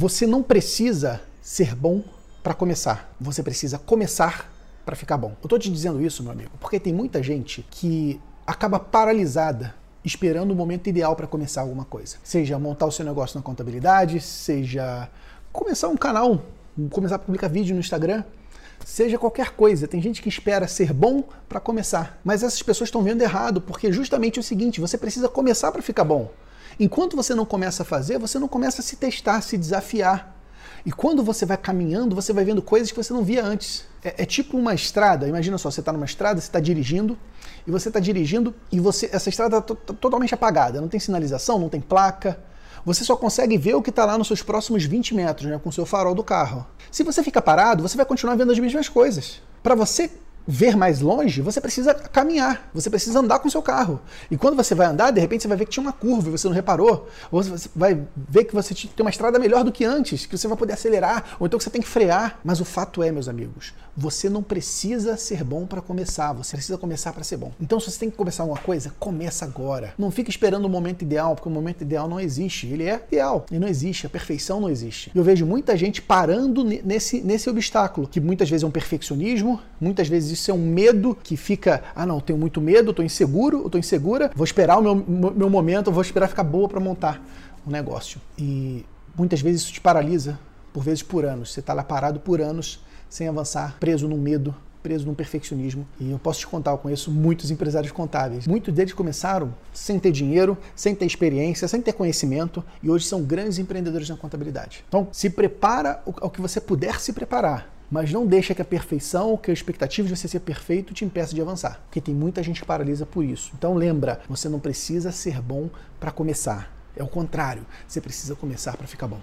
você não precisa ser bom para começar. Você precisa começar para ficar bom. Eu tô te dizendo isso, meu amigo, porque tem muita gente que acaba paralisada esperando o momento ideal para começar alguma coisa. Seja montar o seu negócio na contabilidade, seja começar um canal, começar a publicar vídeo no Instagram, seja qualquer coisa. Tem gente que espera ser bom para começar, mas essas pessoas estão vendo errado, porque justamente é o seguinte, você precisa começar para ficar bom. Enquanto você não começa a fazer, você não começa a se testar, se desafiar. E quando você vai caminhando, você vai vendo coisas que você não via antes. É, é tipo uma estrada. Imagina só, você está numa estrada, você está dirigindo, e você está dirigindo e você essa estrada está totalmente apagada. Não tem sinalização, não tem placa. Você só consegue ver o que está lá nos seus próximos 20 metros, né, com o seu farol do carro. Se você fica parado, você vai continuar vendo as mesmas coisas. Para você ver mais longe, você precisa caminhar, você precisa andar com seu carro. E quando você vai andar, de repente você vai ver que tinha uma curva e você não reparou. Ou você vai ver que você tem uma estrada melhor do que antes, que você vai poder acelerar, ou então que você tem que frear. Mas o fato é, meus amigos, você não precisa ser bom para começar, você precisa começar para ser bom. Então, se você tem que começar alguma coisa, começa agora. Não fique esperando o momento ideal, porque o momento ideal não existe. Ele é ideal, ele não existe, a perfeição não existe. Eu vejo muita gente parando nesse, nesse obstáculo, que muitas vezes é um perfeccionismo, muitas vezes isso é um medo que fica, ah não, tenho muito medo, estou inseguro, estou insegura, vou esperar o meu, meu momento, vou esperar ficar boa para montar um negócio. E muitas vezes isso te paralisa, por vezes por anos. Você está lá parado por anos, sem avançar, preso num medo, preso num perfeccionismo. E eu posso te contar, eu conheço muitos empresários contábeis. Muitos deles começaram sem ter dinheiro, sem ter experiência, sem ter conhecimento e hoje são grandes empreendedores na contabilidade. Então, se prepara ao que você puder se preparar mas não deixa que a perfeição, que a expectativa de você ser perfeito te impeça de avançar, porque tem muita gente que paralisa por isso. Então lembra, você não precisa ser bom para começar. É o contrário, você precisa começar para ficar bom.